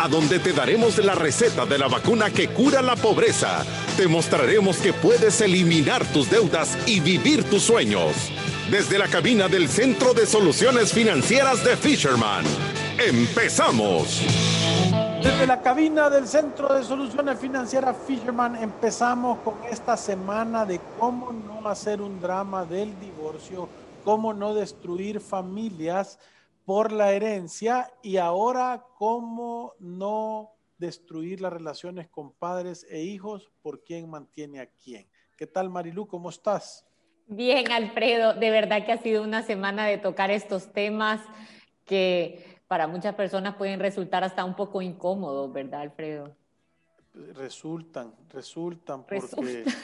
a donde te daremos la receta de la vacuna que cura la pobreza te mostraremos que puedes eliminar tus deudas y vivir tus sueños. Desde la cabina del Centro de Soluciones Financieras de Fisherman. ¡Empezamos! Desde la cabina del Centro de Soluciones Financieras Fisherman empezamos con esta semana de cómo no hacer un drama del divorcio, cómo no destruir familias por la herencia y ahora cómo no destruir las relaciones con padres e hijos por quién mantiene a quién. ¿Qué tal Marilu? ¿Cómo estás? Bien, Alfredo, de verdad que ha sido una semana de tocar estos temas que para muchas personas pueden resultar hasta un poco incómodos, ¿verdad, Alfredo? Resultan, resultan porque...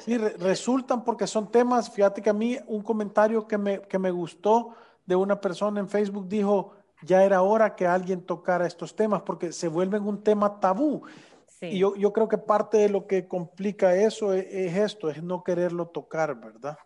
Sí, resultan porque son temas, fíjate que a mí un comentario que me, que me gustó de una persona en Facebook dijo, ya era hora que alguien tocara estos temas porque se vuelven un tema tabú. Y yo, yo, creo que parte de lo que complica eso es, es, esto, es no quererlo tocar, ¿verdad?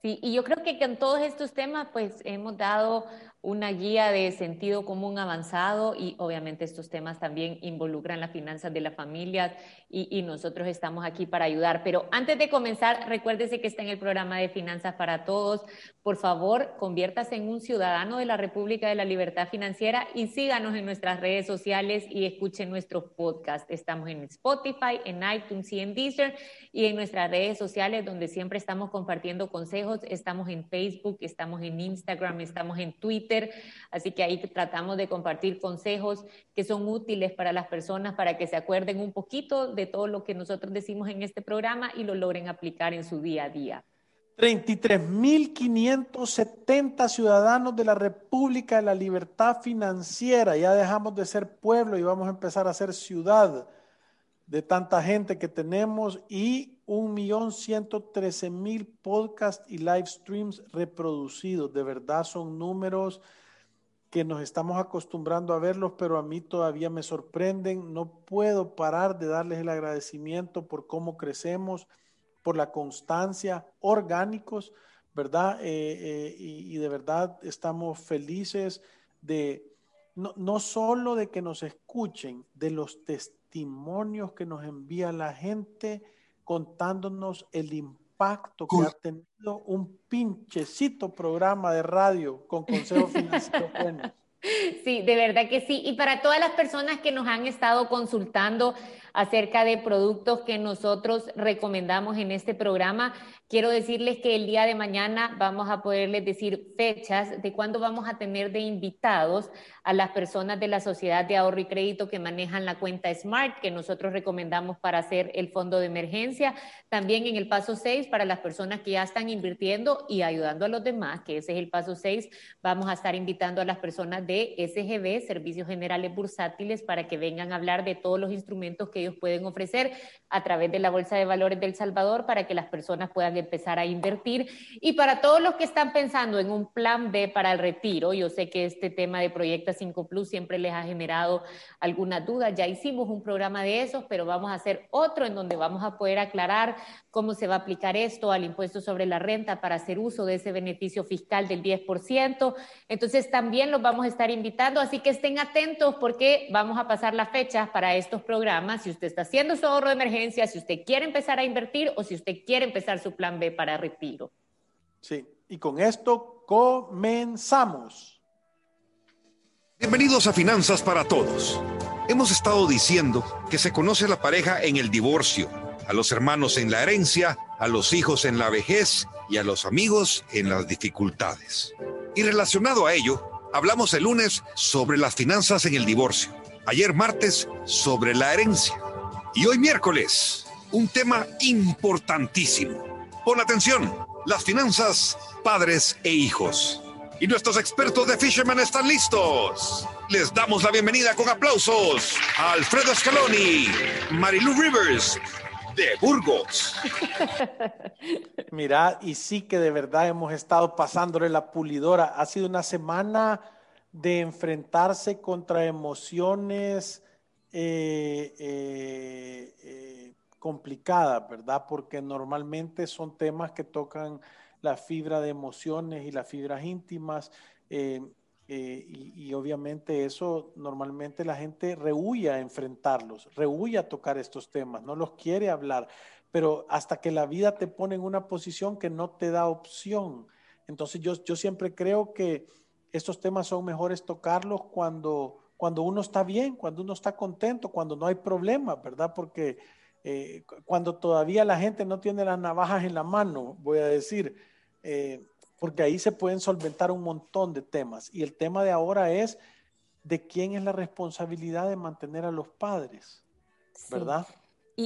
Sí, y yo creo que con todos estos temas, pues hemos dado una guía de sentido común avanzado y obviamente estos temas también involucran las finanzas de las familias y, nosotros estamos aquí para ayudar. Pero antes de comenzar, recuérdese que está en el programa de Finanzas para Todos. Por favor, conviértase en un ciudadano de la República de la Libertad Financiera y síganos en nuestras redes sociales y escuchen nuestros podcasts. Estamos en Spotify, en iTunes y en Deezer y en nuestras redes sociales donde siempre estamos compartiendo consejos. Estamos en Facebook, estamos en Instagram, estamos en Twitter Así que ahí tratamos de compartir consejos que son útiles para las personas para que se acuerden un poquito de todo lo que nosotros decimos en este programa y lo logren aplicar en su día a día. 33.570 ciudadanos de la República de la Libertad Financiera. Ya dejamos de ser pueblo y vamos a empezar a ser ciudad de tanta gente que tenemos y 1.113.000 podcasts y live streams reproducidos. De verdad son números que nos estamos acostumbrando a verlos, pero a mí todavía me sorprenden. No puedo parar de darles el agradecimiento por cómo crecemos, por la constancia, orgánicos, ¿verdad? Eh, eh, y, de verdad estamos felices de, no, no solo de que nos escuchen, de los testimonios que nos envía la gente contándonos el impacto que ha tenido un pinchecito programa de radio con consejos financieros buenos. Sí, de verdad que sí. Y para todas las personas que nos han estado consultando acerca de productos que nosotros recomendamos en este programa, quiero decirles que el día de mañana vamos a poderles decir fechas de cuándo vamos a tener de invitados a las personas de la Sociedad de Ahorro y Crédito que manejan la cuenta Smart, que nosotros recomendamos para hacer el fondo de emergencia. También en el paso 6, para las personas que ya están invirtiendo y ayudando a los demás, que ese es el paso 6, vamos a estar invitando a las personas de SGB, Servicios Generales Bursátiles, para que vengan a hablar de todos los instrumentos que ellos pueden ofrecer a través de la Bolsa de Valores del Salvador para que las personas puedan empezar a invertir. Y para todos los que están pensando en un plan B para el retiro, yo sé que este tema de Proyecta 5 Plus siempre les ha generado alguna duda. Ya hicimos un programa de esos, pero vamos a hacer otro en donde vamos a poder aclarar cómo se va a aplicar esto al impuesto sobre la renta para hacer uso de ese beneficio fiscal del 10%. Entonces también los vamos a estar invitando, así que estén atentos porque vamos a pasar las fechas para estos programas. Si usted está haciendo su ahorro de emergencia, si usted quiere empezar a invertir o si usted quiere empezar su plan B para retiro. Sí, y con esto comenzamos. Bienvenidos a Finanzas para Todos. Hemos estado diciendo que se conoce a la pareja en el divorcio, a los hermanos en la herencia, a los hijos en la vejez y a los amigos en las dificultades. Y relacionado a ello, hablamos el lunes sobre las finanzas en el divorcio, ayer martes sobre la herencia y hoy miércoles un tema importantísimo. Pon atención, las finanzas padres e hijos y nuestros expertos de Fisherman están listos. Les damos la bienvenida con aplausos a Alfredo Scaloni, Marilu Rivers de Burgos. Mira, y sí que de verdad hemos estado pasándole la pulidora. Ha sido una semana de enfrentarse contra emociones eh, eh, eh, complicadas, ¿verdad? Porque normalmente son temas que tocan la fibra de emociones y las fibras íntimas. Y, obviamente eso normalmente la gente rehuye a enfrentarlos, rehuye a tocar estos temas, no los quiere hablar, pero hasta que la vida te pone en una posición que no te da opción. Entonces yo, yo siempre creo que estos temas son mejores tocarlos cuando, cuando uno está bien, cuando uno está contento, cuando no hay problema, ¿verdad? Porque eh, cuando todavía la gente no tiene las navajas en la mano, voy a decir, eh, porque ahí se pueden solventar un montón de temas. Y el tema de ahora es de quién es la responsabilidad de mantener a los padres, ¿verdad?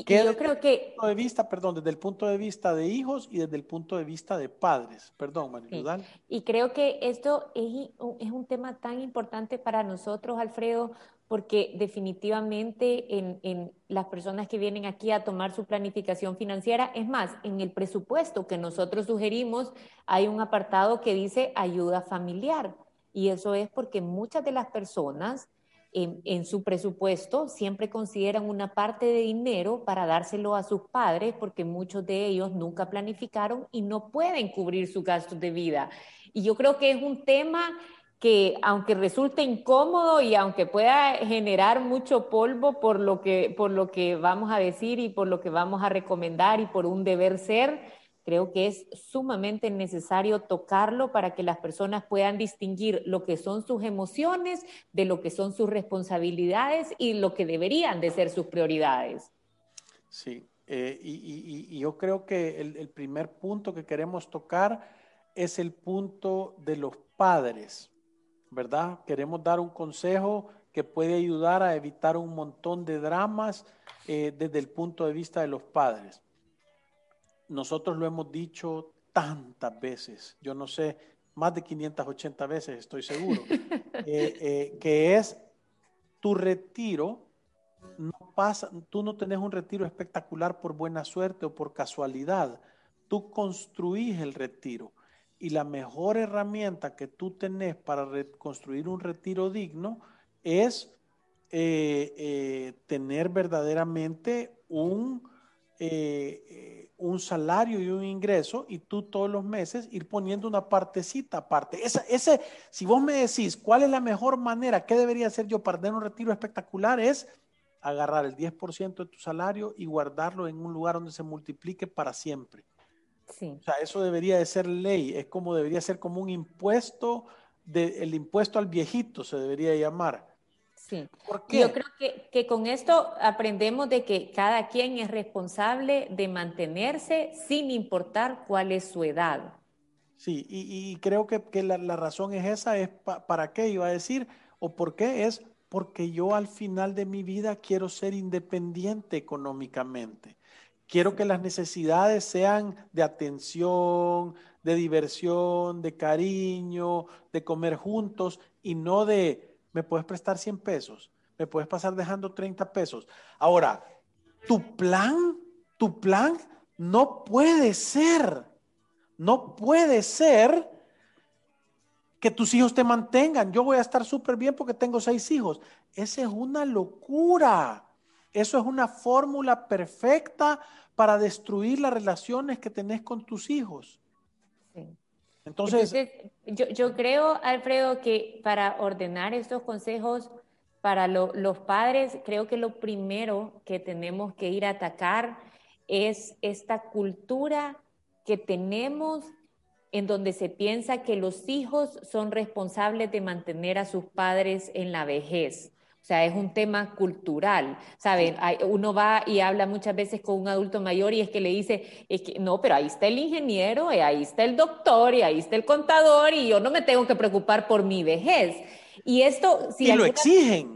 Y, yo creo que... de vista, perdón, desde el punto de vista de hijos y desde el punto de vista de padres. Perdón, María Y creo que esto es, es, un tema tan importante para nosotros, Alfredo, porque definitivamente en, en, las personas que vienen aquí a tomar su planificación financiera, es más, en el presupuesto que nosotros sugerimos hay un apartado que dice ayuda familiar. Y eso es porque muchas de las personas en, su presupuesto siempre consideran una parte de dinero para dárselo a sus padres porque muchos de ellos nunca planificaron y no pueden cubrir sus gastos de vida. Y yo creo que es un tema que aunque resulte incómodo y aunque pueda generar mucho polvo por lo que, por lo que vamos a decir y por lo que vamos a recomendar y por un deber ser, Creo que es sumamente necesario tocarlo para que las personas puedan distinguir lo que son sus emociones de lo que son sus responsabilidades y lo que deberían de ser sus prioridades. Sí, eh, y, yo creo que el, primer punto que queremos tocar es el punto de los padres, ¿verdad? Queremos dar un consejo que puede ayudar a evitar un montón de dramas eh, desde el punto de vista de los padres nosotros lo hemos dicho tantas veces, yo no sé, más de 580 veces estoy seguro, eh, eh, que es tu retiro, no pasa, tú no tenés un retiro espectacular por buena suerte o por casualidad, tú construís el retiro. Y la mejor herramienta que tú tenés para construir un retiro digno es eh, tener verdaderamente un un salario y un ingreso y tú todos los meses ir poniendo una partecita aparte. Esa, ese, si vos me decís cuál es la mejor manera, qué debería hacer yo para tener un retiro espectacular, es agarrar el 10% de tu salario y guardarlo en un lugar donde se multiplique para siempre. Sí. O sea, eso debería de ser ley, es como debería ser como un impuesto, de, el impuesto al viejito se debería llamar. Sí. Yo creo que, que, con esto aprendemos de que cada quien es responsable de mantenerse sin importar cuál es su edad. Sí, y, y creo que, que la, la, razón es esa, es para qué iba a decir, o por qué es porque yo al final de mi vida quiero ser independiente económicamente. Quiero que las necesidades sean de atención, de diversión, de cariño, de comer juntos y no de me puedes prestar 100 pesos, me puedes pasar dejando 30 pesos. Ahora, tu plan, tu plan no puede ser, no puede ser que tus hijos te mantengan. Yo voy a estar súper bien porque tengo seis hijos. Esa es una locura. Eso es una fórmula perfecta para destruir las relaciones que tenés con tus hijos. Entonces, yo, yo, creo, Alfredo, que para ordenar estos consejos para los padres, creo que lo primero que tenemos que ir a atacar es esta cultura que tenemos en donde se piensa que los hijos son responsables de mantener a sus padres en la vejez. O sea, es un tema cultural, ¿saben? Uno va y habla muchas veces con un adulto mayor y es que le dice, es que, no, pero ahí está el ingeniero, y ahí está el doctor, y ahí está el contador, y yo no me tengo que preocupar por mi vejez. Y esto... Si y lo exigen.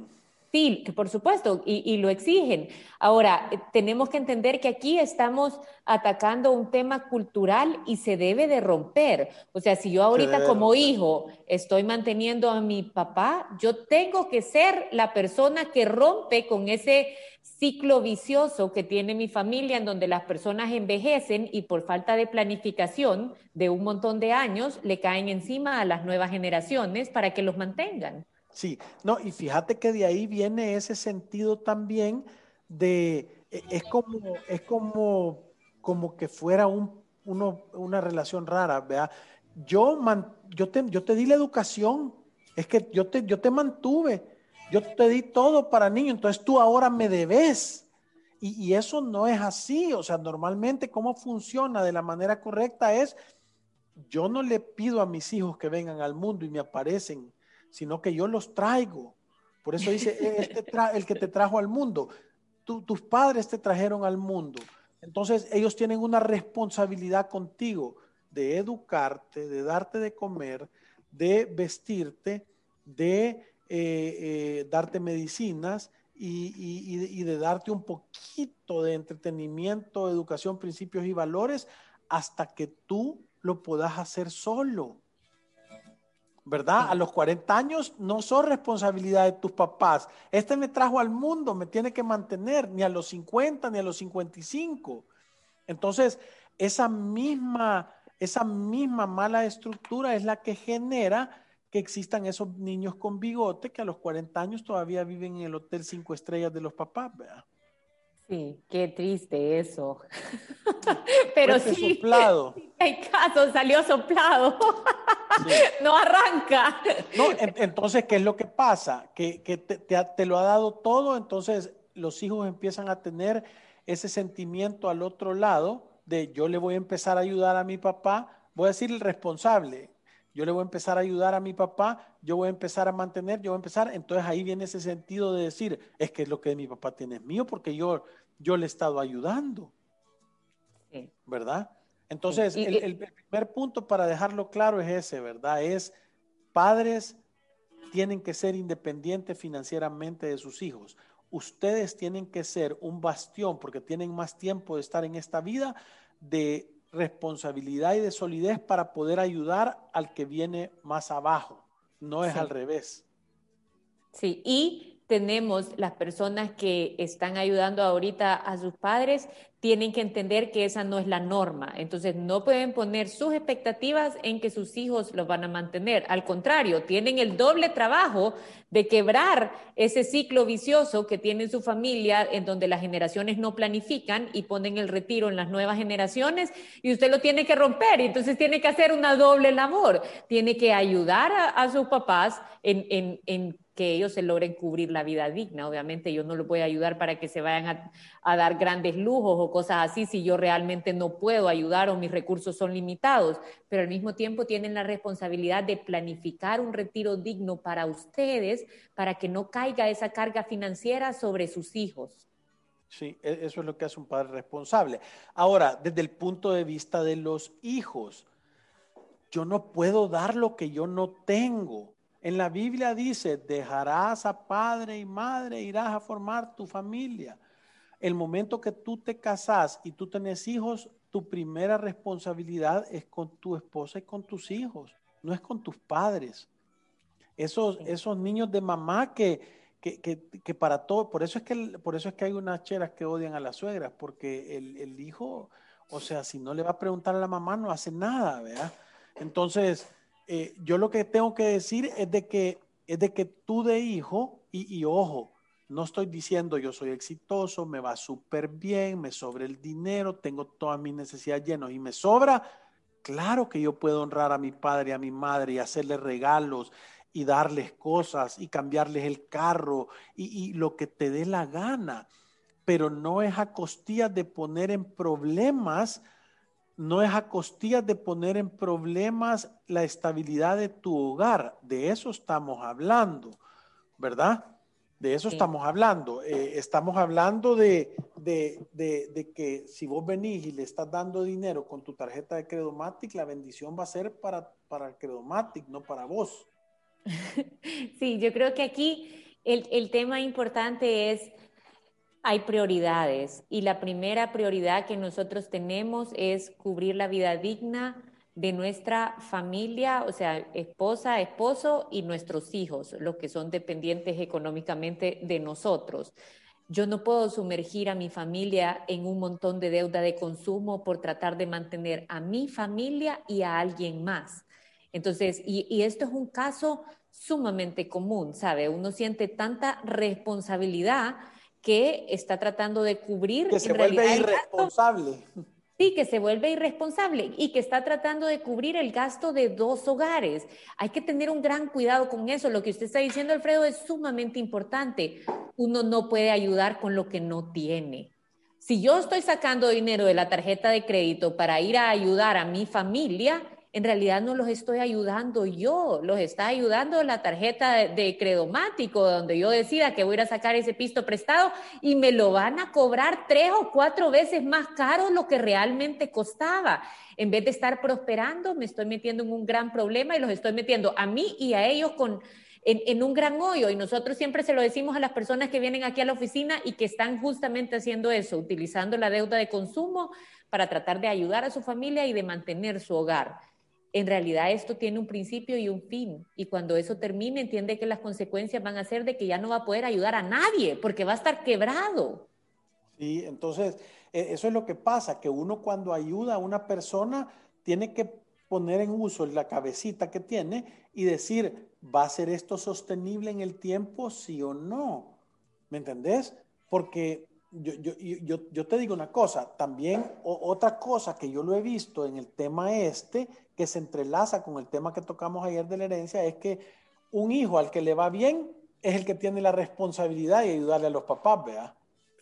Sí, que por supuesto, y, lo exigen. Ahora, eh, tenemos que entender que aquí estamos atacando un tema cultural y se debe de romper. O sea, si yo ahorita como hijo estoy manteniendo a mi papá, yo tengo que ser la persona que rompe con ese ciclo vicioso que tiene mi familia en donde las personas envejecen y por falta de planificación de un montón de años le caen encima a las nuevas generaciones para que los mantengan. Sí, no, y fíjate que de ahí viene ese sentido también de, e, es como, es como, como que fuera un, una relación rara, ¿verdad? Yo, yo, te, yo te di la educación, es que yo te, yo te mantuve, yo te di todo para niño, entonces tú ahora me debes. Y, y eso no es así, o sea, normalmente cómo funciona de la manera correcta es, yo no le pido a mis hijos que vengan al mundo y me aparecen sino que yo los traigo. Por eso dice, este el que te trajo al mundo. tus padres te trajeron al mundo. Entonces ellos tienen una responsabilidad contigo de educarte, de darte de comer, de vestirte, de eh, eh, darte medicinas y, de darte un poquito de entretenimiento, educación, principios y valores hasta que tú lo puedas hacer solo. ¿Verdad? A los 40 años no son responsabilidad de tus papás. Este me trajo al mundo, me tiene que mantener, ni a los 50, ni a los 55. Entonces, esa misma, esa misma mala estructura es la que genera que existan esos niños con bigote que a los 40 años todavía viven en el hotel cinco estrellas de los papás, ¿verdad? Sí, qué triste eso. Pero sí, soplado. hay caso, salió soplado. No arranca. No, entonces, ¿qué es lo que pasa? Que, te, te, lo ha dado todo, entonces los hijos empiezan a tener ese sentimiento al otro lado de yo le voy a empezar a ayudar a mi papá, voy a decir el responsable, yo le voy a empezar a ayudar a mi papá, yo voy a empezar a mantener, yo voy a empezar, entonces ahí viene ese sentido de decir, es que lo que mi papá tiene es mío porque yo, yo le he estado ayudando. ¿Verdad? Entonces, el, primer punto para dejarlo claro es ese, ¿verdad? Es padres tienen que ser independientes financieramente de sus hijos. Ustedes tienen que ser un bastión, porque tienen más tiempo de estar en esta vida, de responsabilidad y de solidez para poder ayudar al que viene más abajo. No es al revés. Sí, y tenemos las personas que están ayudando ahorita a sus padres, tienen que entender que esa no es la norma. Entonces, no pueden poner sus expectativas en que sus hijos los van a mantener. Al contrario, tienen el doble trabajo de quebrar ese ciclo vicioso que tiene su familia, en donde las generaciones no planifican y ponen el retiro en las nuevas generaciones, y usted lo tiene que romper. Entonces, tiene que hacer una doble labor. Tiene que ayudar a, sus papás en, en, en que ellos se logren cubrir la vida digna. Obviamente yo no voy a ayudar para que se vayan a, dar grandes lujos o cosas así si yo realmente no puedo ayudar o mis recursos son limitados, pero al mismo tiempo tienen la responsabilidad de planificar un retiro digno para ustedes para que no caiga esa carga financiera sobre sus hijos. Sí, e, eso es lo que hace un padre responsable. Ahora, desde el punto de vista de los hijos, yo no puedo dar lo que yo no tengo. En la Biblia dice, dejarás a padre y madre, irás a formar tu familia. El momento que tú te casas y tú tenés hijos, tu primera responsabilidad es con tu esposa y con tus hijos, no es con tus padres. Esos, esos niños de mamá que, que, para todo, por eso, es que, por eso es que hay unas cheras que odian a las suegras, porque el, el hijo, o sea, si no le va a preguntar a la mamá, no hace nada, ¿verdad? Entonces, eh, yo lo que tengo que decir es de que, es de que tú de hijo, y, ojo, no estoy diciendo yo soy exitoso, me va súper bien, me sobra el dinero, tengo todas mis necesidades llenas y me sobra. Claro que yo puedo honrar a mi padre a mi madre y hacerles regalos y darles cosas y cambiarles el carro y, y lo que te dé la gana, pero no es a costillas de poner en problemas no es a costillas de poner en problemas la estabilidad de tu hogar. De eso estamos hablando, ¿verdad? De eso estamos hablando. Eh, estamos hablando de, que si vos venís y le estás dando dinero con tu tarjeta de Credomatic, la bendición va a ser para, para el Credomatic, no para vos. Sí, yo creo que aquí El, el tema importante es, hay prioridades y la primera prioridad que nosotros tenemos es cubrir la vida digna de nuestra familia, o sea, esposa, esposo y nuestros hijos, los que son dependientes económicamente de nosotros. Yo no puedo sumergir a mi familia en un montón de deuda de consumo por tratar de mantener a mi familia y a alguien más. Entonces, y, esto es un caso sumamente común, ¿sabe? Uno siente tanta responsabilidad que está tratando de cubrir. Que se vuelve irresponsable. Sí, que se vuelve irresponsable y que está tratando de cubrir el gasto de dos hogares. Hay que tener un gran cuidado con eso. Lo que usted está diciendo, Alfredo, es sumamente importante. Uno no puede ayudar con lo que no tiene. Si yo estoy sacando dinero de la tarjeta de crédito para ir a ayudar a mi familia, en realidad no los estoy ayudando yo, los está ayudando la tarjeta de, credomático, donde yo decida que voy a ir a sacar ese pisto prestado y me lo van a cobrar tres o cuatro veces más caro lo que realmente costaba. En vez de estar prosperando, me estoy metiendo en un gran problema y los estoy metiendo a mí y a ellos con, en, un gran hoyo. Y nosotros siempre se lo decimos a las personas que vienen aquí a la oficina y que están justamente haciendo eso, utilizando la deuda de consumo para tratar de ayudar a su familia y de mantener su hogar en realidad esto tiene un principio y un fin. Y cuando eso termine, entiende que las consecuencias van a ser de que ya no va a poder ayudar a nadie porque va a estar quebrado. Sí, entonces e, eso es lo que pasa, que uno cuando ayuda a una persona tiene que poner en uso la cabecita que tiene y decir, ¿va a ser esto sostenible en el tiempo, sí o no? ¿Me entendés? Porque yo, yo, yo, yo, te digo una cosa, también otra cosa que yo lo he visto en el tema este, que se entrelaza con el tema que tocamos ayer de la herencia, es que un hijo al que le va bien es el que tiene la responsabilidad de ayudarle a los papás, ¿verdad?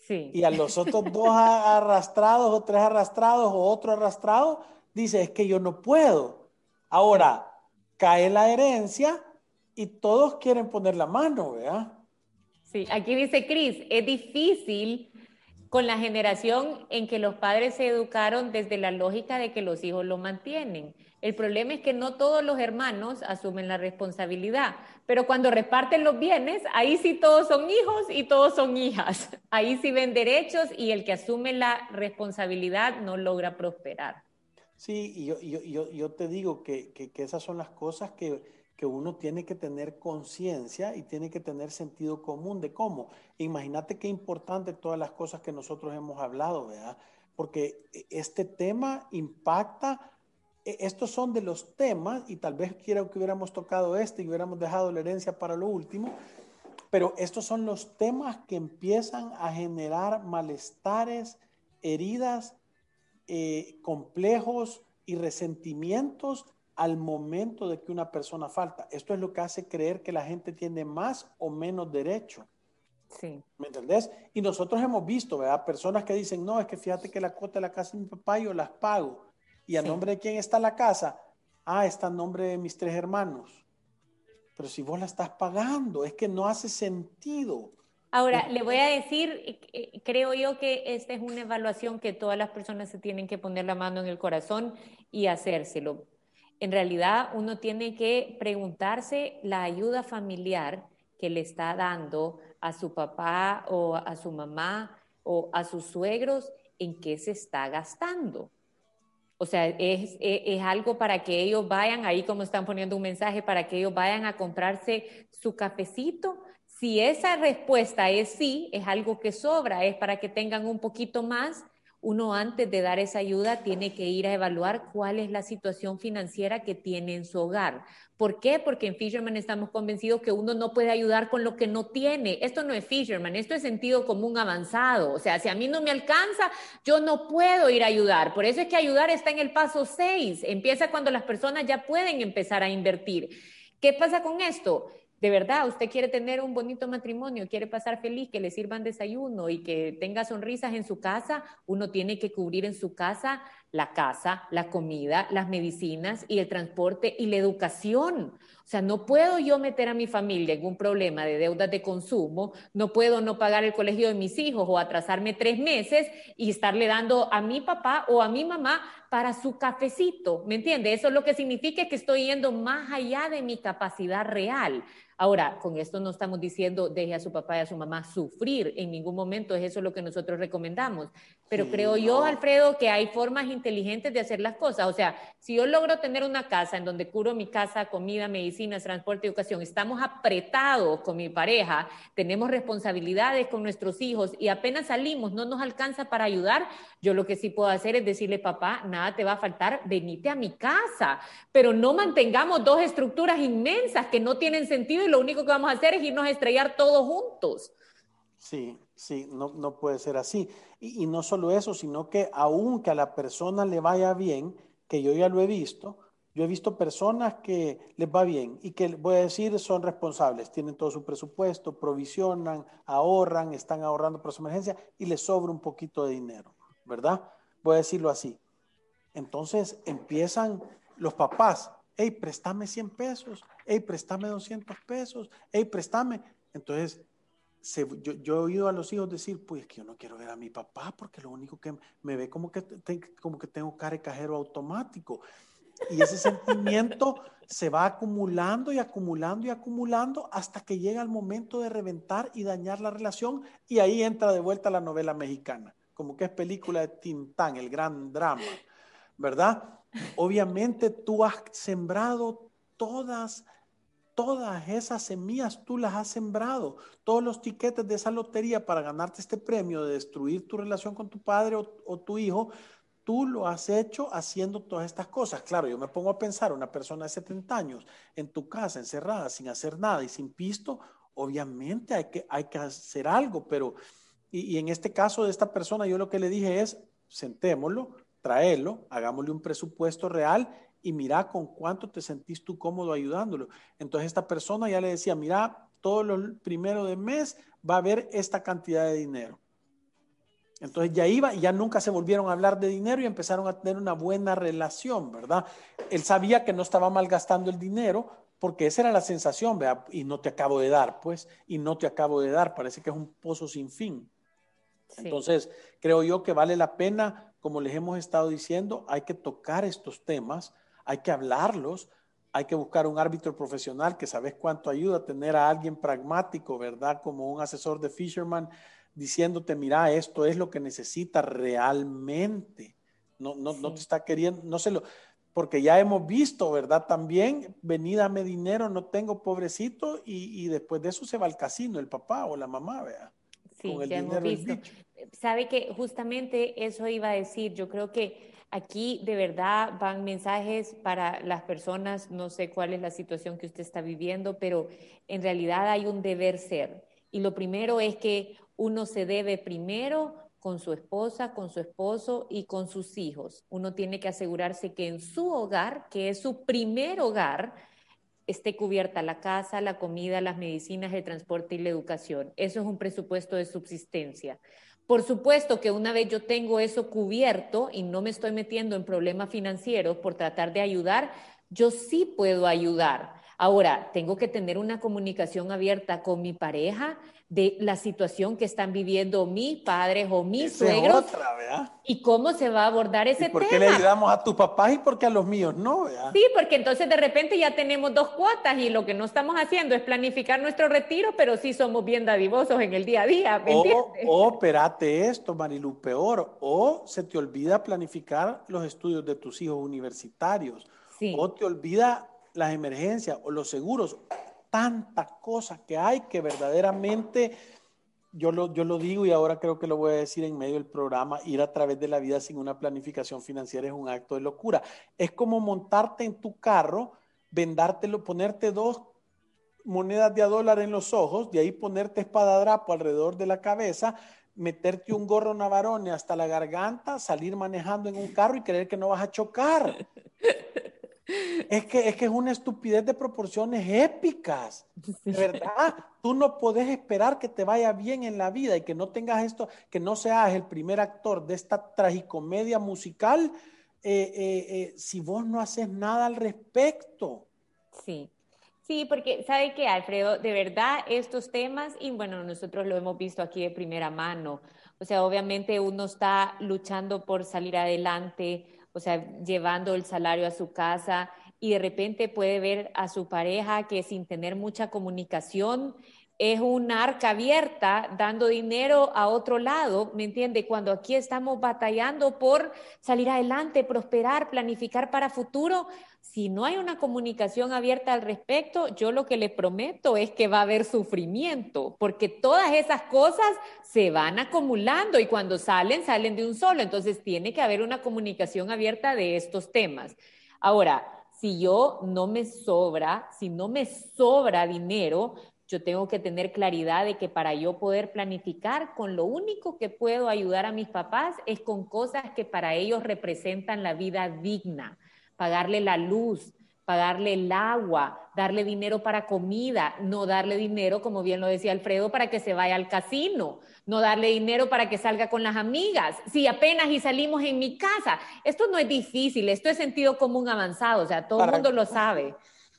Sí. Y a los otros dos arrastrados o tres arrastrados o otro arrastrado, dice, es que yo no puedo. Ahora, cae la herencia y todos quieren poner la mano, ¿verdad? Sí, aquí dice Cris, es difícil con la generación en que los padres se educaron desde la lógica de que los hijos lo mantienen. El problema es que no todos los hermanos asumen la responsabilidad, pero cuando reparten los bienes, ahí sí todos son hijos y todos son hijas. Ahí sí ven derechos y el que asume la responsabilidad no logra prosperar. Sí, y yo, te digo que esas son las cosas que, que uno tiene que tener conciencia y tiene que tener sentido común de cómo. Imagínate qué importante todas las cosas que nosotros hemos hablado, ¿verdad? Porque e, este tema impacta, e, estos son de los temas, y tal vez quiera que hubiéramos tocado este y hubiéramos dejado la herencia para lo último, pero estos son los temas que empiezan a generar malestares, heridas, eh, complejos y resentimientos al momento de que una persona falta. Esto es lo que hace creer que la gente tiene más o menos derecho. Sí. ¿Me entendés? Y nosotros hemos visto, ¿verdad? Personas que dicen, no, es que fíjate que la cuota de la casa de mi papá yo las pago. ¿Y a nombre de quién está la casa? Ah, está a nombre de mis tres hermanos. Pero si vos la estás pagando, es que no hace sentido. Ahora, le voy a decir, eh, eh, creo yo que esta es una evaluación que todas las personas se tienen que poner la mano en el corazón y hacérselo en realidad uno tiene que preguntarse la ayuda familiar que le está dando a su papá o a su mamá o a sus suegros, en qué se está gastando. O sea, es, es, algo para que ellos vayan, ahí como están poniendo un mensaje, para que ellos vayan a comprarse su cafecito. Si esa respuesta es sí, es algo que sobra, es para que tengan un poquito más uno antes de dar esa ayuda tiene que ir a evaluar cuál es la situación financiera que tiene en su hogar. ¿Por qué? Porque en Fisherman estamos convencidos que uno no puede ayudar con lo que no tiene. Esto no es Fisherman, esto es sentido común avanzado. O sea, si a mí no me alcanza, yo no puedo ir a ayudar. Por eso es que ayudar está en el paso 6. Empieza cuando las personas ya pueden empezar a invertir. ¿Qué pasa con esto? De verdad usted quiere tener un bonito matrimonio, quiere pasar feliz, que le sirvan desayuno y que tenga sonrisas en su casa, uno tiene que cubrir en su casa la casa, la comida, las medicinas y el transporte y la educación. O sea, no puedo yo meter a mi familia en un problema de deudas de consumo, no puedo no pagar el colegio de mis hijos o atrasarme tres meses y estarle dando a mi papá o a mi mamá para su cafecito, ¿me entiende? Eso es lo que significa que estoy yendo más allá de mi capacidad real. Ahora, con esto no estamos diciendo deje a su papá y a su mamá sufrir, en ningún momento es eso lo que nosotros recomendamos. Pero creo yo, Alfredo, que hay formas inteligentes de hacer las cosas. O sea, si yo logro tener una casa en donde curo mi casa, comida, medicinas, transporte educación, estamos apretados con mi pareja, tenemos responsabilidades con nuestros hijos y apenas salimos, no nos alcanza para ayudar, yo lo que sí puedo hacer es decirle, papá, nada te va a faltar, venite a mi casa, pero no mantengamos dos estructuras inmensas que no tienen sentido lo único que vamos a hacer es irnos a estrellar todos juntos. Sí, sí, no, no puede ser así. Y, y, no solo eso, sino que aunque a la persona le vaya bien, que yo ya lo he visto, yo he visto personas que les va bien y que, voy a decir, son responsables, tienen todo su presupuesto, provisionan, ahorran, están ahorrando para su emergencia y les sobra un poquito de dinero, ¿verdad? Voy a decirlo así. Entonces empiezan los papás, hey, préstame 100 pesos, hey, préstame 200 pesos, hey, préstame. Entonces, yo, he oído a los hijos decir, pues que yo no quiero ver a mi papá porque lo único que me ve como que, como que tengo cara de cajero automático. Y ese sentimiento se va acumulando y acumulando y acumulando hasta que llega el momento de reventar y dañar la relación y ahí entra de vuelta la novela mexicana, como que es película de Tintán, el gran drama, ¿verdad? Obviamente tú has sembrado todas todas esas semillas tú las has sembrado, todos los tiquetes de esa lotería para ganarte este premio de destruir tu relación con tu padre o, tu hijo, tú lo has hecho haciendo todas estas cosas. Claro, yo me pongo a pensar, una persona de 70 años en tu casa, encerrada, sin hacer nada y sin pisto, obviamente hay que, hay que hacer algo, pero, y, y en este caso de esta persona, yo lo que le dije es, sentémoslo, traerlo, hagámosle un presupuesto real y mira con cuánto te sentís tú cómodo ayudándolo. Entonces esta persona ya le decía, mira, todo lo primero de mes va a haber esta cantidad de dinero. Entonces ya iba y ya nunca se volvieron a hablar de dinero y empezaron a tener una buena relación, ¿verdad? Él sabía que no estaba malgastando el dinero porque esa era la sensación, ¿verdad? Y no te acabo de dar, pues, y no te acabo de dar, parece que es un pozo sin fin. Entonces, creo yo que vale la pena, como les hemos estado diciendo, hay que tocar estos temas hay que hablarlos, hay que buscar un árbitro profesional que sabes cuánto ayuda tener a alguien pragmático, ¿verdad? Como un asesor de Fisherman diciéndote, mira, esto es lo que necesita realmente. No, no, no te está queriendo, no se lo, porque ya hemos visto, ¿verdad? También, venidame dinero, no tengo pobrecito, y, y, después de eso se va al casino el papá o la mamá, ¿verdad? Sí, Con el ya hemos visto. Sabe que justamente eso iba a decir, yo creo que Aquí de verdad van mensajes para las personas, no sé cuál es la situación que usted está viviendo, pero en realidad hay un deber ser. Y lo primero es que uno se debe primero con su esposa, con su esposo y con sus hijos. Uno tiene que asegurarse que en su hogar, que es su primer hogar, esté cubierta la casa, la comida, las medicinas, el transporte y la educación. Eso es un presupuesto de subsistencia. Por supuesto que una vez yo tengo eso cubierto y no me estoy metiendo en problemas financieros por tratar de ayudar, yo sí puedo ayudar. Ahora, tengo que tener una comunicación abierta con mi pareja de la situación que están viviendo mis padres o mis suegros y cómo se va a abordar ese ¿Y por tema. qué le ayudamos a tus papás y por qué a los míos no? ¿verdad? Sí, porque entonces de repente ya tenemos dos cuotas y lo que no estamos haciendo es planificar nuestro retiro, pero sí somos bien dadivosos en el día a día. ¿me o, o, espérate esto, Marilu, peor, o se te olvida planificar los estudios de tus hijos universitarios, sí. o te olvida las emergencias o los seguros tantas cosas que hay que verdaderamente, yo lo, yo lo digo y ahora creo que lo voy a decir en medio del programa, ir a través de la vida sin una planificación financiera es un acto de locura. Es como montarte en tu carro, vendártelo, ponerte dos monedas de a dólar en los ojos, de ahí ponerte espadadrapo alrededor de la cabeza, meterte un gorro navarone hasta la garganta, salir manejando en un carro y creer que no vas a chocar. Es que, es que es una estupidez de proporciones épicas, ¿verdad? Tú no podés esperar que te vaya bien en la vida y que no tengas esto, que no seas el primer actor de esta tragicomedia musical eh, eh, eh, si vos no haces nada al respecto. Sí. Sí, porque sabe que Alfredo, de verdad estos temas, y bueno, nosotros lo hemos visto aquí de primera mano, o sea, obviamente uno está luchando por salir adelante, o sea, llevando el salario a su casa y de repente puede ver a su pareja que sin tener mucha comunicación es un arca abierta dando dinero a otro lado, ¿me entiende? Cuando aquí estamos batallando por salir adelante, prosperar, planificar para futuro, si no hay una comunicación abierta al respecto, yo lo que le prometo es que va a haber sufrimiento, porque todas esas cosas se van acumulando y cuando salen, salen de un solo. Entonces tiene que haber una comunicación abierta de estos temas. Ahora, si yo no me sobra, si no me sobra dinero, yo tengo que tener claridad de que para yo poder planificar, con lo único que puedo ayudar a mis papás es con cosas que para ellos representan la vida digna, pagarle la luz, pagarle el agua, darle dinero para comida, no darle dinero, como bien lo decía Alfredo, para que se vaya al casino, no darle dinero para que salga con las amigas. Si apenas y salimos en mi casa, esto no es difícil, esto es sentido común avanzado, o sea, todo el mundo lo sabe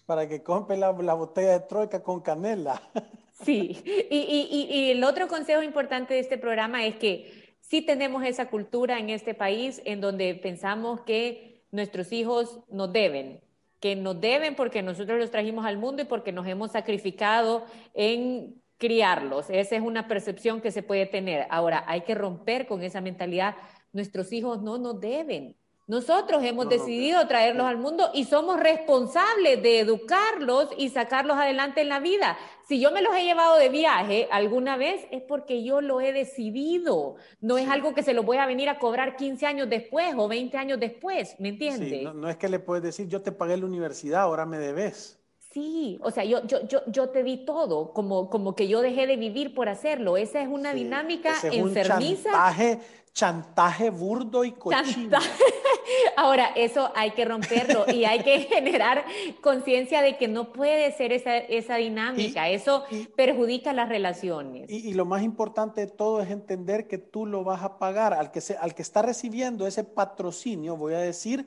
para que compre la, botella de troika con canela. Sí, y, el otro consejo importante de este programa es que sí tenemos esa cultura en este país en donde pensamos que nuestros hijos nos deben, que nos deben porque nosotros los trajimos al mundo y porque nos hemos sacrificado en criarlos. Esa es una percepción que se puede tener. Ahora, hay que romper con esa mentalidad. Nuestros hijos no nos deben. Nosotros hemos decidido traerlos al mundo y somos responsables de educarlos y sacarlos adelante en la vida. Si yo me los he llevado de viaje alguna vez es porque yo lo he decidido. No es algo que se lo voy a venir a cobrar 15 años después o 20 años después, ¿me entiendes? no, no, es que le puedes decir, yo te pagué la universidad, ahora me debes. Sí, o sea, yo, yo, yo, yo te di todo, como, como que yo dejé de vivir por hacerlo. Esa es una dinámica ese es enfermiza. Un chantaje, chantaje burdo y cochino. Ahora, eso hay que romperlo y hay que generar conciencia de que no puede ser esa, esa dinámica. eso perjudica las relaciones. Y, y, lo más importante de todo es entender que tú lo vas a pagar. Al que, se, al que está recibiendo ese patrocinio, voy a decir,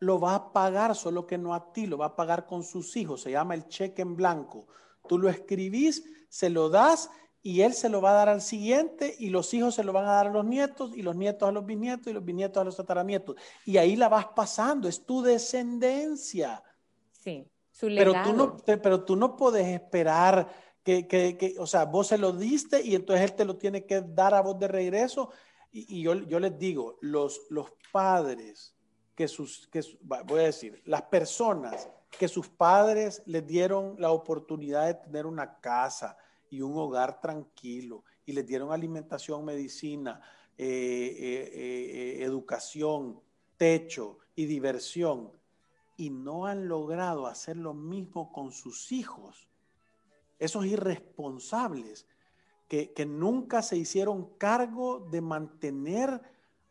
lo va a pagar, solo que no a ti, lo va a pagar con sus hijos. Se llama el cheque en blanco. Tú lo escribís, se lo das y él se lo va a dar al siguiente y los hijos se lo van a dar a los nietos y los nietos a los bisnietos y los bisnietos a los tataranietos. Y ahí la vas pasando, es tu descendencia. Sí, su legado. Pero tú no, pero tú no puedes esperar que, que, que, o sea, vos se lo diste y entonces él te lo tiene que dar a vos de regreso. Y, y yo, yo les digo, los, los padres que sus, que, voy a decir, las personas que sus padres les dieron la oportunidad de tener una casa y un hogar tranquilo y les dieron alimentación, medicina, eh, eh, eh, educación, techo y diversión y no han logrado hacer lo mismo con sus hijos, esos irresponsables que, que nunca se hicieron cargo de mantener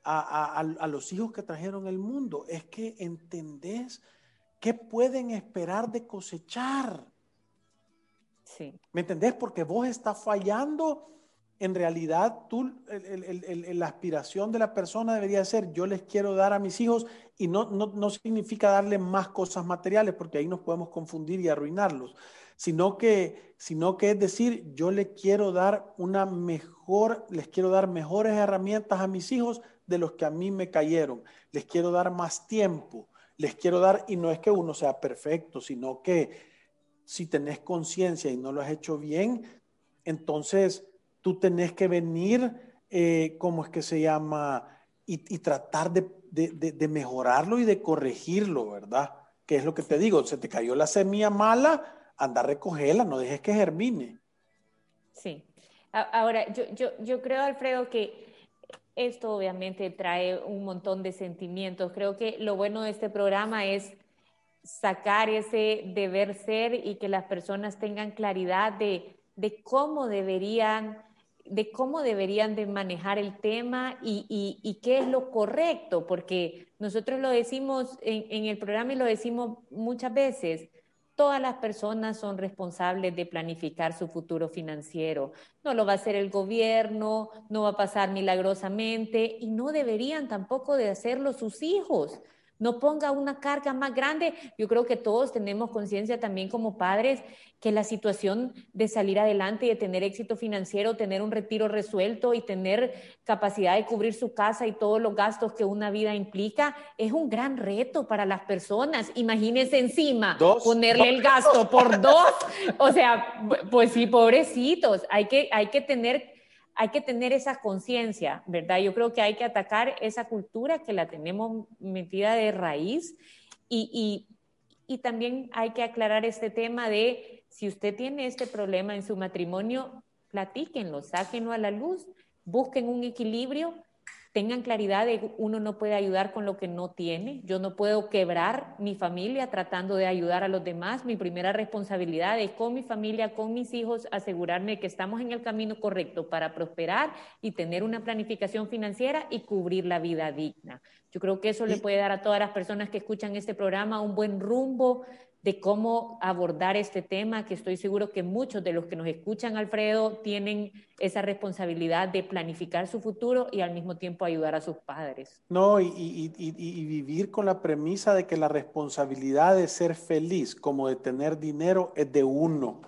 a, los hijos que trajeron el mundo. Es que entendés qué pueden esperar de cosechar. ¿Me entendés? Porque vos estás fallando. En realidad, tú, la aspiración de la persona debería ser, yo les quiero dar a mis hijos, y no, no, no significa darle más cosas materiales, porque ahí nos podemos confundir y arruinarlos, sino que, sino que es decir, yo le quiero dar una mejor, les quiero dar mejores herramientas a mis hijos de los que a mí me cayeron. Les quiero dar más tiempo, les quiero dar, y no es que uno sea perfecto, sino que si tenés conciencia y no lo has hecho bien, entonces tú tenés que venir, eh, ¿cómo es que se llama? Y, tratar de, de, mejorarlo y de corregirlo, ¿verdad? Que es lo que te digo, se te cayó la semilla mala, anda a recogerla, no dejes que germine. Sí. Ahora, yo, yo, yo creo, Alfredo, que esto obviamente trae un montón de sentimientos. Creo que lo bueno de este programa es sacar ese deber ser y que las personas tengan claridad de, cómo deberían de cómo deberían de manejar el tema y, qué es lo correcto, porque nosotros lo decimos en el programa y lo decimos muchas veces, Todas las personas son responsables de planificar su futuro financiero. No lo va a hacer el gobierno, no va a pasar milagrosamente y no deberían tampoco de hacerlo sus hijos. No ponga una carga más grande. Yo creo que todos tenemos conciencia también como padres que la situación de salir adelante y de tener éxito financiero, tener un retiro resuelto y tener capacidad de cubrir su casa y todos los gastos que una vida implica es un gran reto para las personas. Imagínense encima ponerle el gasto por dos. O sea, pues sí, pobrecitos, hay que, hay que tener hay que tener esa conciencia, ¿verdad? Yo creo que hay que atacar esa cultura que la tenemos metida de raíz y, también hay que aclarar este tema de si usted tiene este problema en su matrimonio, platíquenlo, sáquenlo a la luz, busquen un equilibrio tengan claridad de uno no puede ayudar con lo que no tiene. Yo no puedo quebrar mi familia tratando de ayudar a los demás. Mi primera responsabilidad es con mi familia, con mis hijos, asegurarme que estamos en el camino correcto para prosperar y tener una planificación financiera y cubrir la vida digna. Yo creo que eso le puede dar a todas las personas que escuchan este programa un buen rumbo, de cómo abordar este tema, que estoy seguro que muchos de los que nos escuchan, Alfredo, tienen esa responsabilidad de planificar su futuro y al mismo tiempo ayudar a sus padres. No, y, vivir con la premisa de que la responsabilidad de ser feliz como de tener dinero es de uno.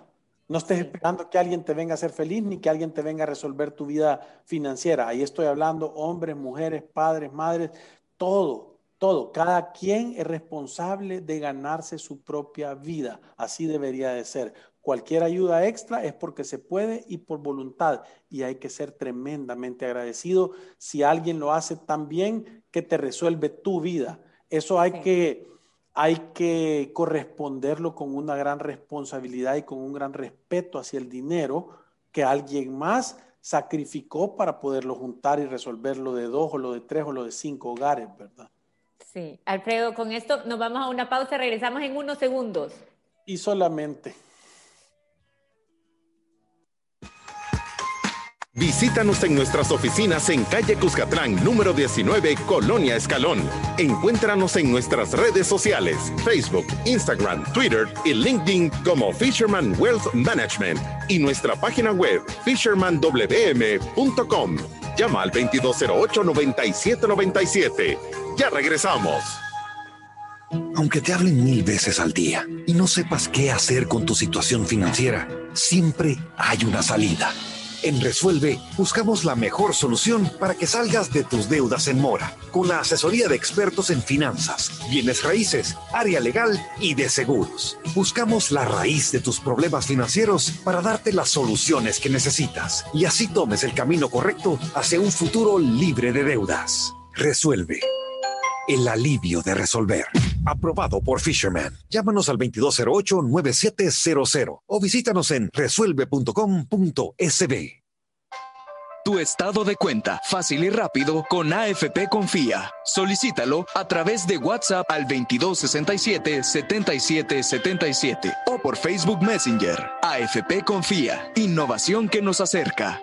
No estés esperando que alguien te venga a ser feliz ni que alguien te venga a resolver tu vida financiera. Ahí estoy hablando hombres, mujeres, padres, madres, todo todo, cada quien es responsable de ganarse su propia vida. Así debería de ser. Cualquier ayuda extra es porque se puede y por voluntad. Y hay que ser tremendamente agradecido si alguien lo hace tan bien que te resuelve tu vida. Eso hay que hay que corresponderlo con una gran responsabilidad y con un gran respeto hacia el dinero que alguien más sacrificó para poderlo juntar y resolverlo de dos o lo de tres o lo de cinco hogares, ¿verdad? Sí, Alfredo, con esto nos vamos a una pausa, regresamos en unos segundos. Y solamente. Visítanos en nuestras oficinas en calle Cuscatlán, número 19, Colonia Escalón. Encuéntranos en nuestras redes sociales, Facebook, Instagram, Twitter y LinkedIn como Fisherman Wealth Management y nuestra página web fishermanwm.com. Llama al 2208-9797. Ya regresamos. Aunque te hablen mil veces al día y no sepas qué hacer con tu situación financiera, siempre hay una salida. En Resuelve buscamos la mejor solución para que salgas de tus deudas en mora, con la asesoría de expertos en finanzas, bienes raíces, área legal y de seguros. Buscamos la raíz de tus problemas financieros para darte las soluciones que necesitas y así tomes el camino correcto hacia un futuro libre de deudas. Resuelve. El alivio de resolver. Aprobado por Fisherman. Llámanos al 2208-9700 o visítanos en resuelve.com.sb. Tu estado de cuenta, fácil y rápido, con AFP Confía. Solicítalo a través de WhatsApp al 2267-7777 o por Facebook Messenger. AFP Confía, innovación que nos acerca.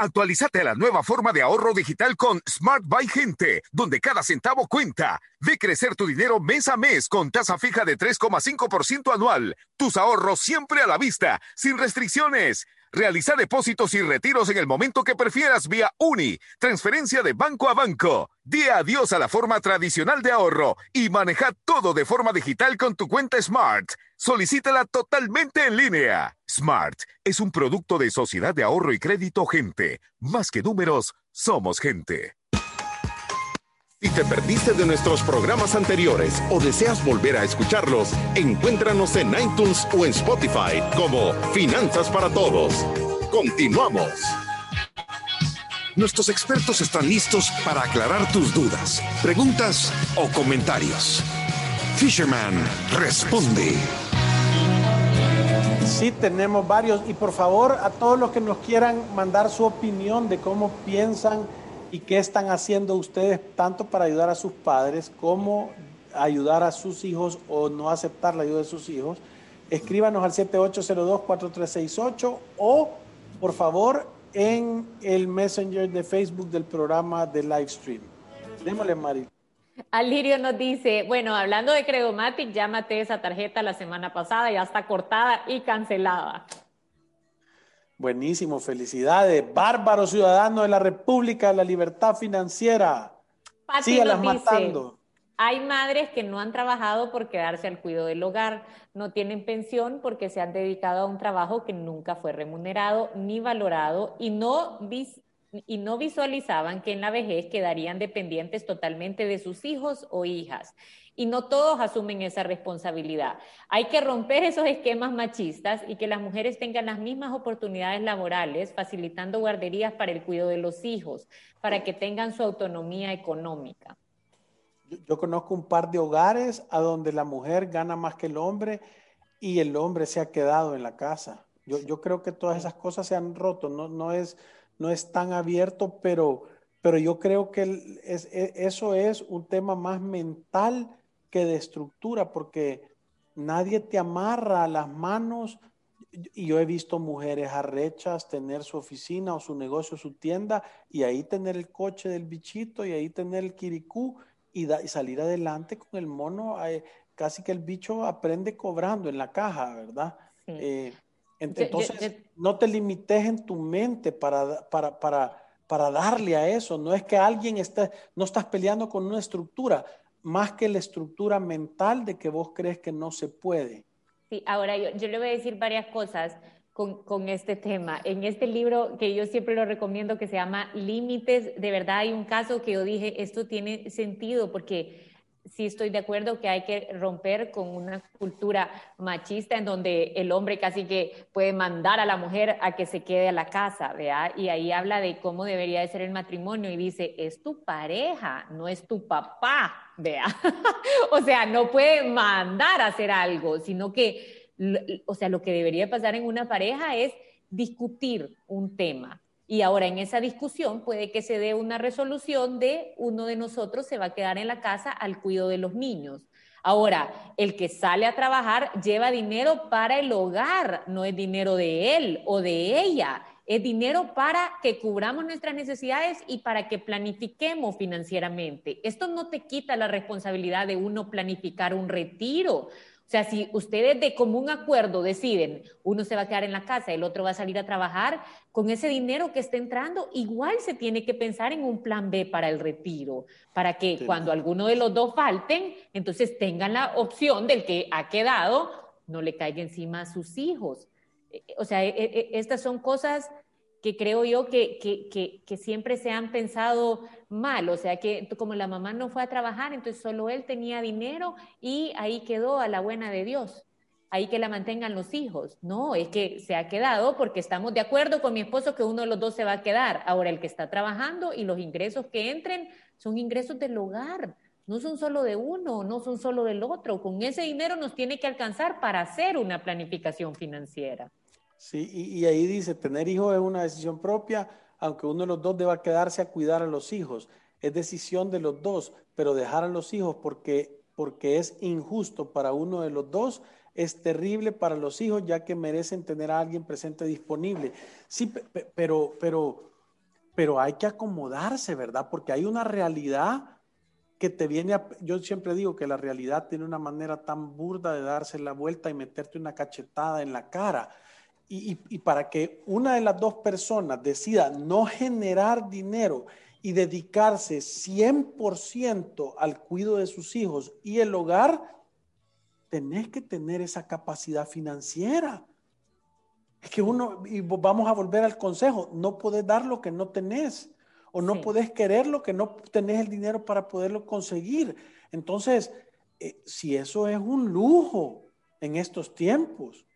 Actualízate a la nueva forma de ahorro digital con Smart Buy Gente, donde cada centavo cuenta. Ve crecer tu dinero mes a mes con tasa fija de 3,5% anual. Tus ahorros siempre a la vista, sin restricciones. Realiza depósitos y retiros en el momento que prefieras vía UNI, transferencia de banco a banco. Di adiós a la forma tradicional de ahorro y maneja todo de forma digital con tu cuenta Smart. Solicítala totalmente en línea. Smart es un producto de Sociedad de Ahorro y Crédito Gente. Más que números, somos gente. Si te perdiste de nuestros programas anteriores o deseas volver a escucharlos, encuéntranos en iTunes o en Spotify como Finanzas para Todos. Continuamos. Nuestros expertos están listos para aclarar tus dudas, preguntas o comentarios. Fisherman responde. Sí, tenemos varios. Y por favor, a todos los que nos quieran mandar su opinión de cómo piensan y qué están haciendo ustedes tanto para ayudar a sus padres como ayudar a sus hijos o no aceptar la ayuda de sus hijos, escríbanos al 7802-4368 o, por favor, en el Messenger de Facebook del programa de Livestream. Démosle, Mari. Alirio nos dice, bueno, hablando de Credomatic, llámate esa tarjeta la semana pasada, ya está cortada y cancelada. Buenísimo, felicidades. Bárbaro ciudadano de la República de la Libertad Financiera. Sígalas matando. Hay madres que no han trabajado por quedarse al cuidado del hogar, no tienen pensión porque se han dedicado a un trabajo que nunca fue remunerado ni valorado y no, y no visualizaban que en la vejez quedarían dependientes totalmente de sus hijos o hijas. Y no todos asumen esa responsabilidad. Hay que romper esos esquemas machistas y que las mujeres tengan las mismas oportunidades laborales, facilitando guarderías para el cuidado de los hijos, para que tengan su autonomía económica. Yo, conozco un par de hogares a donde la mujer gana más que el hombre y el hombre se ha quedado en la casa. Yo, creo que todas esas cosas se han roto, no, no, es, no es tan abierto, pero, pero yo creo que e, eso es un tema más mental que de estructura, porque nadie te amarra las manos. Y yo he visto mujeres arrechas tener su oficina o su negocio, su tienda, y ahí tener el coche del bichito y ahí tener el kirikú y, salir adelante con el mono, eh, casi que el bicho aprende cobrando en la caja, ¿verdad? Eh, entonces, no te limites en tu mente para, para, para, para darle a eso. No es que alguien esté, no estás peleando con una estructura, más que la estructura mental de que vos crees que no se puede. Sí, ahora yo, yo le voy a decir varias cosas con, este tema. En este libro que yo siempre lo recomiendo, que se llama Límites, de verdad hay un caso que yo dije, esto tiene sentido porque sí estoy de acuerdo que hay que romper con una cultura machista en donde el hombre casi que puede mandar a la mujer a que se quede a la casa, ¿vea? Y ahí habla de cómo debería de ser el matrimonio y dice, es tu pareja, no es tu papá, vea. o sea, no puede mandar a hacer algo, sino que o sea, lo que debería pasar en una pareja es discutir un tema. Y ahora en esa discusión puede que se dé una resolución de uno de nosotros se va a quedar en la casa al cuidado de los niños. Ahora, el que sale a trabajar lleva dinero para el hogar, no es dinero de él o de ella, es dinero para que cubramos nuestras necesidades y para que planifiquemos financieramente. Esto no te quita la responsabilidad de uno planificar un retiro, o sea, si ustedes de común acuerdo deciden, uno se va a quedar en la casa, el otro va a salir a trabajar, con ese dinero que está entrando, igual se tiene que pensar en un plan B para el retiro, para que cuando alguno de los dos falten, entonces tengan la opción del que ha quedado, no le caiga encima a sus hijos. Eh, o sea, e, e, estas son cosas que creo yo que, que, que, siempre se han pensado mal, o sea que como la mamá no fue a trabajar, entonces solo él tenía dinero y ahí quedó a la buena de Dios, ahí que la mantengan los hijos. No, es que se ha quedado porque estamos de acuerdo con mi esposo que uno de los dos se va a quedar. Ahora el que está trabajando y los ingresos que entren son ingresos del hogar, no son solo de uno, no son solo del otro. Con ese dinero nos tiene que alcanzar para hacer una planificación financiera. Sí, y, ahí dice, tener hijos es una decisión propia, aunque uno de los dos deba quedarse a cuidar a los hijos. Es decisión de los dos, pero dejar a los hijos porque, porque es injusto para uno de los dos es terrible para los hijos ya que merecen tener a alguien presente disponible. Sí, pero, pero, pero hay que acomodarse, ¿verdad? Porque hay una realidad que te viene a... Yo siempre digo que la realidad tiene una manera tan burda de darse la vuelta y meterte una cachetada en la cara y, para que una de las dos personas decida no generar dinero y dedicarse 100% al cuidado de sus hijos y el hogar, tenés que tener esa capacidad financiera. Es que uno, y vamos a volver al consejo, no podés dar lo que no tenés o no podés querer lo que no tenés el dinero para poderlo conseguir. Entonces, eh, si eso es un lujo en estos tiempos,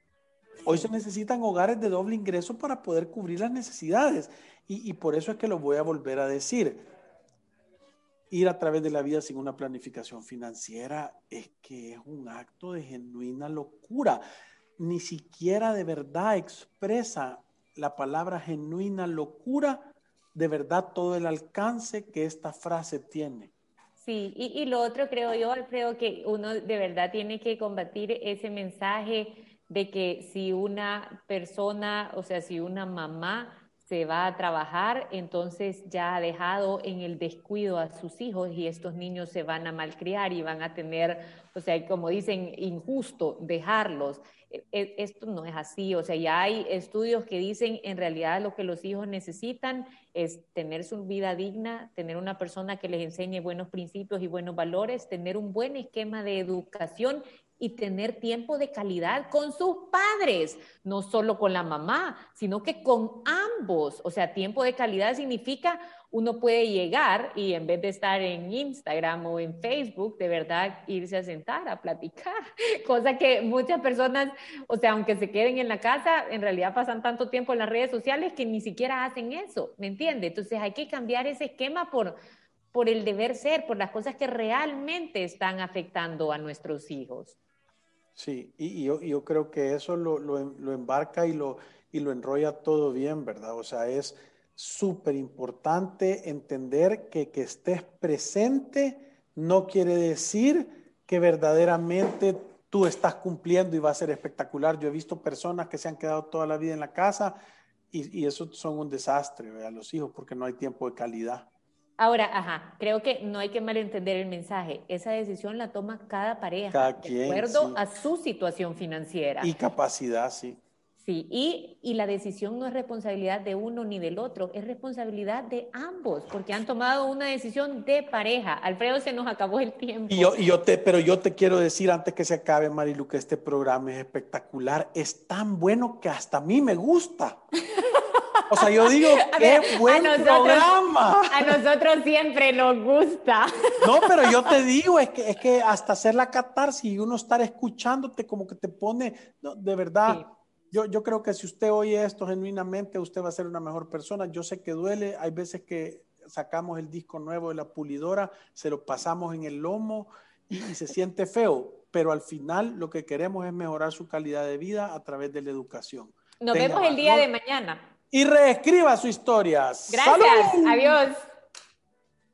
Hoy se necesitan hogares de doble ingreso para poder cubrir las necesidades. Y, por eso es que lo voy a volver a decir. Ir a través de la vida sin una planificación financiera es que es un acto de genuina locura. Ni siquiera de verdad expresa la palabra genuina locura, de verdad todo el alcance que esta frase tiene. Sí, y, y lo otro creo yo, creo que uno de verdad tiene que combatir ese mensaje de que si una persona, o sea, si una mamá se va a trabajar, entonces ya ha dejado en el descuido a sus hijos y estos niños se van a malcriar y van a tener, o sea, como dicen, injusto dejarlos. E, e, esto no es así, o sea, ya hay estudios que dicen en realidad lo que los hijos necesitan es tener su vida digna, tener una persona que les enseñe buenos principios y buenos valores, tener un buen esquema de educación y tener tiempo de calidad con sus padres, no solo con la mamá, sino que con ambos. O sea, tiempo de calidad significa uno puede llegar y en vez de estar en Instagram o en Facebook, de verdad irse a sentar a platicar, cosa que muchas personas, o sea, aunque se queden en la casa, en realidad pasan tanto tiempo en las redes sociales que ni siquiera hacen eso, ¿me entiende? Entonces hay que cambiar ese esquema por por el deber ser, por las cosas que realmente están afectando a nuestros hijos. Sí, y, yo, creo que eso lo, embarca y lo, y enrolla todo bien, ¿verdad? O sea, es súper importante entender que que estés presente no quiere decir que verdaderamente tú estás cumpliendo y va a ser espectacular. Yo he visto personas que se han quedado toda la vida en la casa y, y eso son un desastre, ¿verdad? Los hijos, porque no hay tiempo de calidad. Ahora, ajá, creo que no hay que malentender el mensaje. Esa decisión la toma cada pareja de acuerdo a su situación financiera. Y capacidad, sí. Sí, y, y, la decisión no es responsabilidad de uno ni del otro, es responsabilidad de ambos, porque han tomado una decisión de pareja. Alfredo, se nos acabó el tiempo. Y yo, y yo te, pero yo te quiero decir antes que se acabe, Marilu, que este programa es espectacular, es tan bueno que hasta a mí me gusta. O sea, yo digo, qué buen programa. A nosotros siempre nos gusta. No, pero yo te digo, es que, es que hasta hacer la catarsis y uno estar escuchándote como que te pone, de verdad, yo, yo creo que si usted oye esto genuinamente, usted va a ser una mejor persona. Yo sé que duele, hay veces que sacamos el disco nuevo de la pulidora, se lo pasamos en el lomo y se siente feo, pero al final lo que queremos es mejorar su calidad de vida a través de la educación. Nos vemos el día de mañana y reescriba su historia. Gracias. Adiós.